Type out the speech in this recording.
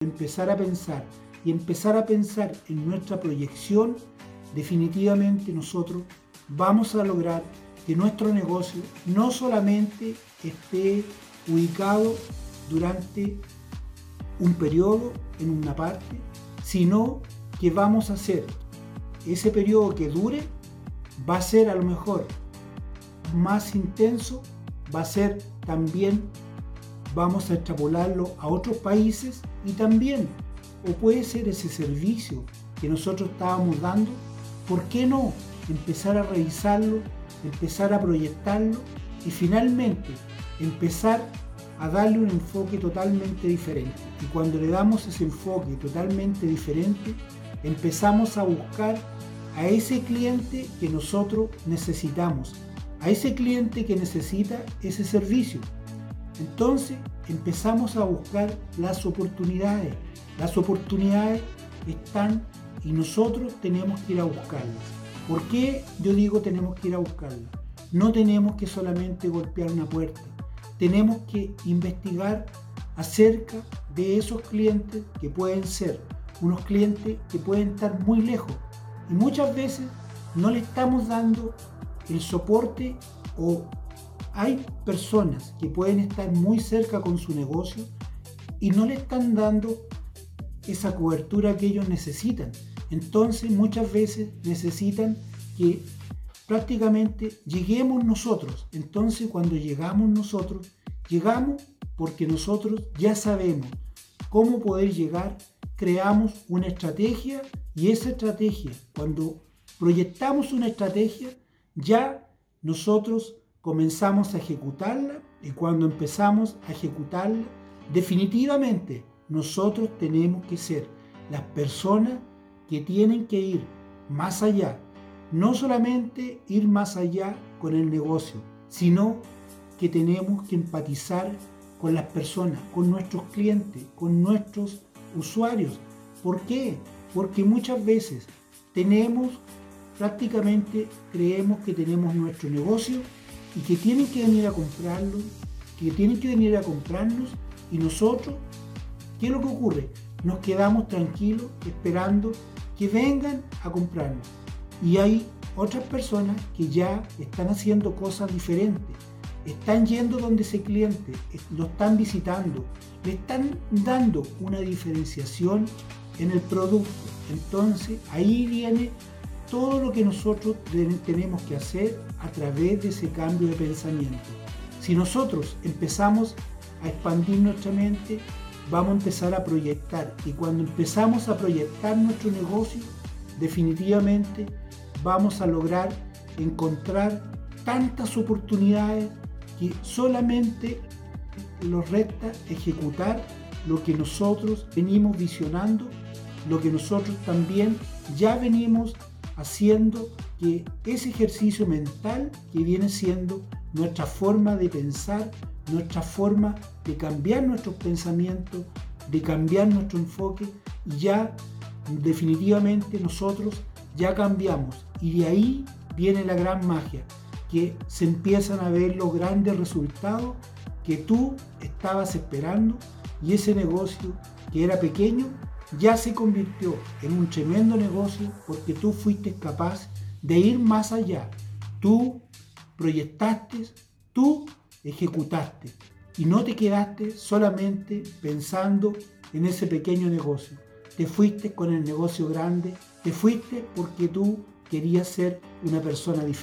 empezar a pensar y empezar a pensar en nuestra proyección, definitivamente nosotros vamos a lograr que nuestro negocio no solamente esté ubicado durante un periodo en una parte, sino que vamos a hacer ese periodo que dure, va a ser a lo mejor más intenso, va a ser también, vamos a extrapolarlo a otros países y también, o puede ser ese servicio que nosotros estábamos dando, ¿por qué no empezar a revisarlo, empezar a proyectarlo y finalmente empezar a darle un enfoque totalmente diferente? Y cuando le damos ese enfoque totalmente diferente, empezamos a buscar a ese cliente que nosotros necesitamos, a ese cliente que necesita ese servicio. Entonces empezamos a buscar las oportunidades. Las oportunidades están y nosotros tenemos que ir a buscarlas. ¿Por qué yo digo tenemos que ir a buscarlas? No tenemos que solamente golpear una puerta. Tenemos que investigar acerca de esos clientes que pueden ser unos clientes que pueden estar muy lejos y muchas veces no le estamos dando el soporte o hay personas que pueden estar muy cerca con su negocio y no le están dando esa cobertura que ellos necesitan. Entonces muchas veces necesitan que prácticamente lleguemos nosotros. Entonces cuando llegamos nosotros, llegamos porque nosotros ya sabemos cómo poder llegar, creamos una estrategia y esa estrategia, cuando proyectamos una estrategia, ya nosotros comenzamos a ejecutarla y cuando empezamos a ejecutarla, definitivamente nosotros tenemos que ser las personas que tienen que ir más allá. No solamente ir más allá con el negocio, sino que tenemos que empatizar con las personas, con nuestros clientes, con nuestros usuarios. ¿Por qué? Porque muchas veces tenemos prácticamente creemos que tenemos nuestro negocio y que tienen que venir a comprarlo, que tienen que venir a comprarnos y nosotros, ¿qué es lo que ocurre? Nos quedamos tranquilos esperando que vengan a comprarnos. Y hay otras personas que ya están haciendo cosas diferentes. Están yendo donde ese cliente, lo están visitando, le están dando una diferenciación en el producto. Entonces ahí viene todo lo que nosotros tenemos que hacer a través de ese cambio de pensamiento. Si nosotros empezamos a expandir nuestra mente, vamos a empezar a proyectar. Y cuando empezamos a proyectar nuestro negocio, definitivamente vamos a lograr encontrar tantas oportunidades que solamente nos resta ejecutar lo que nosotros venimos visionando, lo que nosotros también ya venimos haciendo que ese ejercicio mental que viene siendo nuestra forma de pensar, nuestra forma de cambiar nuestros pensamientos, de cambiar nuestro enfoque, ya definitivamente nosotros ya cambiamos. Y de ahí viene la gran magia, que se empiezan a ver los grandes resultados que tú estabas esperando y ese negocio que era pequeño ya se convirtió en un tremendo negocio porque tú fuiste capaz de ir más allá. Tú proyectaste, tú ejecutaste y no te quedaste solamente pensando en ese pequeño negocio. Te fuiste con el negocio grande, te fuiste porque tú querías ser una persona diferente.